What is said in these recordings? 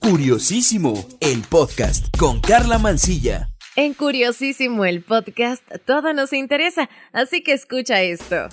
Curiosísimo, el podcast con Carla Mancilla. En Curiosísimo, el podcast, todo nos interesa, así que escucha esto.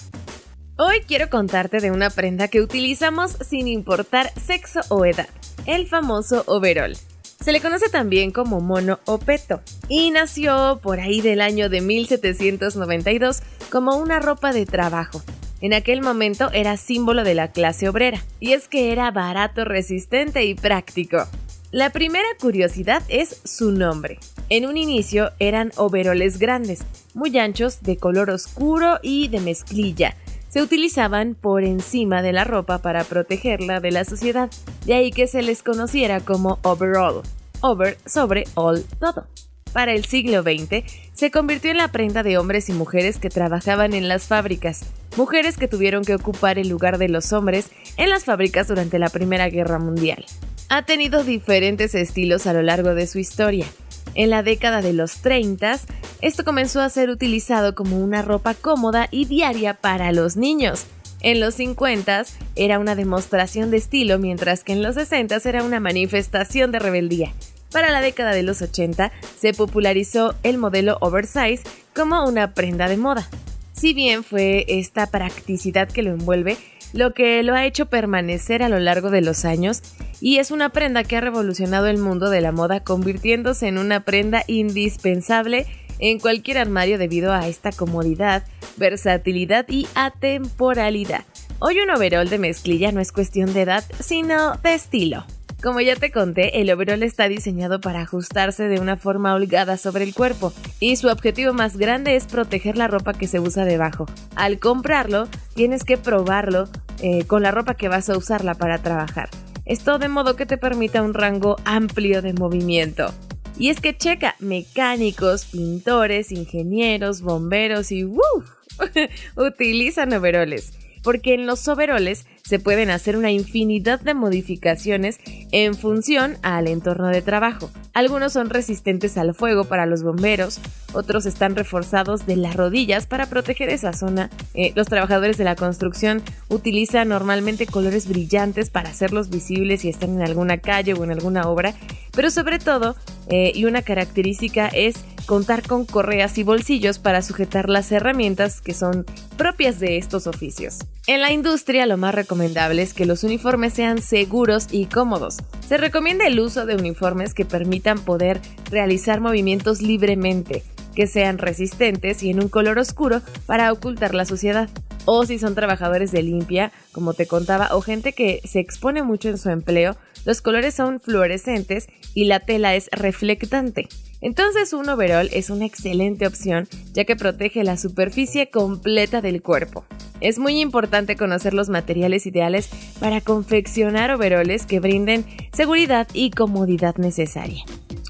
Hoy quiero contarte de una prenda que utilizamos sin importar sexo o edad, el famoso overall. Se le conoce también como mono o peto y nació por ahí del año de 1792 como una ropa de trabajo. En aquel momento era símbolo de la clase obrera, y es que era barato, resistente y práctico. La primera curiosidad es su nombre. En un inicio eran overoles grandes, muy anchos, de color oscuro y de mezclilla. Se utilizaban por encima de la ropa para protegerla de la suciedad, de ahí que se les conociera como overall. Over sobre all todo para el siglo XX, se convirtió en la prenda de hombres y mujeres que trabajaban en las fábricas, mujeres que tuvieron que ocupar el lugar de los hombres en las fábricas durante la Primera Guerra Mundial. Ha tenido diferentes estilos a lo largo de su historia. En la década de los 30, esto comenzó a ser utilizado como una ropa cómoda y diaria para los niños. En los 50 era una demostración de estilo, mientras que en los 60 era una manifestación de rebeldía. Para la década de los 80 se popularizó el modelo oversize como una prenda de moda. Si bien fue esta practicidad que lo envuelve lo que lo ha hecho permanecer a lo largo de los años y es una prenda que ha revolucionado el mundo de la moda convirtiéndose en una prenda indispensable en cualquier armario debido a esta comodidad, versatilidad y atemporalidad. Hoy un overall de mezclilla no es cuestión de edad, sino de estilo. Como ya te conté, el overall está diseñado para ajustarse de una forma holgada sobre el cuerpo y su objetivo más grande es proteger la ropa que se usa debajo. Al comprarlo, tienes que probarlo eh, con la ropa que vas a usarla para trabajar. Esto de modo que te permita un rango amplio de movimiento. Y es que checa, mecánicos, pintores, ingenieros, bomberos y ¡woo! utilizan overoles porque en los overoles se pueden hacer una infinidad de modificaciones en función al entorno de trabajo. Algunos son resistentes al fuego para los bomberos, otros están reforzados de las rodillas para proteger esa zona. Eh, los trabajadores de la construcción utilizan normalmente colores brillantes para hacerlos visibles si están en alguna calle o en alguna obra, pero sobre todo, eh, y una característica es contar con correas y bolsillos para sujetar las herramientas que son propias de estos oficios. En la industria lo más recomendable es que los uniformes sean seguros y cómodos. Se recomienda el uso de uniformes que permitan poder realizar movimientos libremente, que sean resistentes y en un color oscuro para ocultar la suciedad. O si son trabajadores de limpia, como te contaba, o gente que se expone mucho en su empleo, los colores son fluorescentes y la tela es reflectante. Entonces un overall es una excelente opción ya que protege la superficie completa del cuerpo. Es muy importante conocer los materiales ideales para confeccionar overoles que brinden seguridad y comodidad necesaria.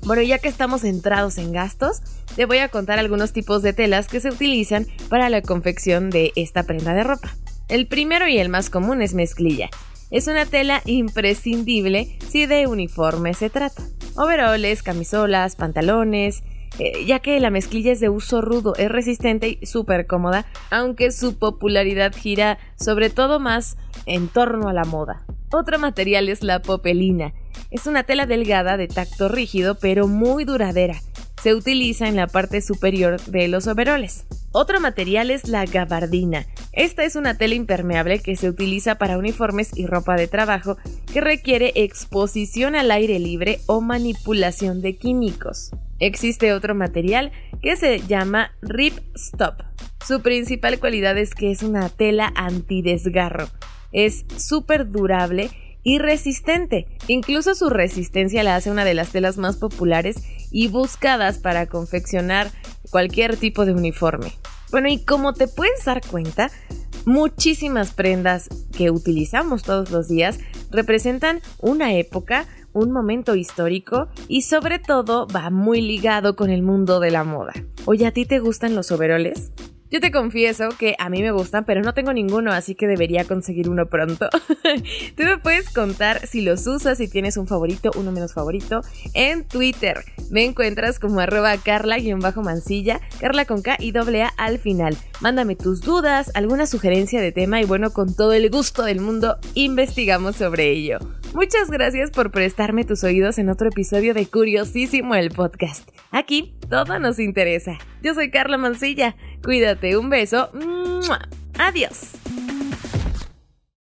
Bueno, ya que estamos centrados en gastos, te voy a contar algunos tipos de telas que se utilizan para la confección de esta prenda de ropa. El primero y el más común es mezclilla. Es una tela imprescindible si de uniforme se trata. Overoles, camisolas, pantalones, eh, ya que la mezclilla es de uso rudo, es resistente y súper cómoda, aunque su popularidad gira sobre todo más en torno a la moda. Otro material es la popelina. Es una tela delgada de tacto rígido pero muy duradera. Se utiliza en la parte superior de los overoles. Otro material es la gabardina. Esta es una tela impermeable que se utiliza para uniformes y ropa de trabajo que requiere exposición al aire libre o manipulación de químicos. Existe otro material que se llama Rip Stop. Su principal cualidad es que es una tela antidesgarro. Es súper durable y resistente. Incluso su resistencia la hace una de las telas más populares y buscadas para confeccionar cualquier tipo de uniforme. Bueno, y como te puedes dar cuenta, Muchísimas prendas que utilizamos todos los días representan una época, un momento histórico y sobre todo va muy ligado con el mundo de la moda. Oye, ¿a ti te gustan los overoles? Yo te confieso que a mí me gustan, pero no tengo ninguno, así que debería conseguir uno pronto. Tú me puedes contar si los usas, si tienes un favorito, uno menos favorito, en Twitter. Me encuentras como arroba carla-mancilla, carla con K y doble A al final. Mándame tus dudas, alguna sugerencia de tema y bueno, con todo el gusto del mundo, investigamos sobre ello. Muchas gracias por prestarme tus oídos en otro episodio de Curiosísimo el podcast. Aquí todo nos interesa. Yo soy Carla Mancilla. Cuídate, un beso. Adiós.